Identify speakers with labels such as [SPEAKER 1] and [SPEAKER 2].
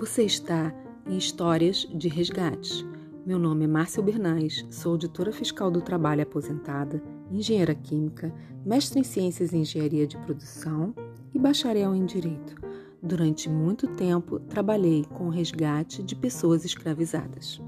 [SPEAKER 1] Você está em Histórias de Resgates. Meu nome é Márcia Bernais, sou auditora fiscal do trabalho aposentada, engenheira química, mestre em ciências e engenharia de produção e bacharel em direito. Durante muito tempo, trabalhei com o resgate de pessoas escravizadas.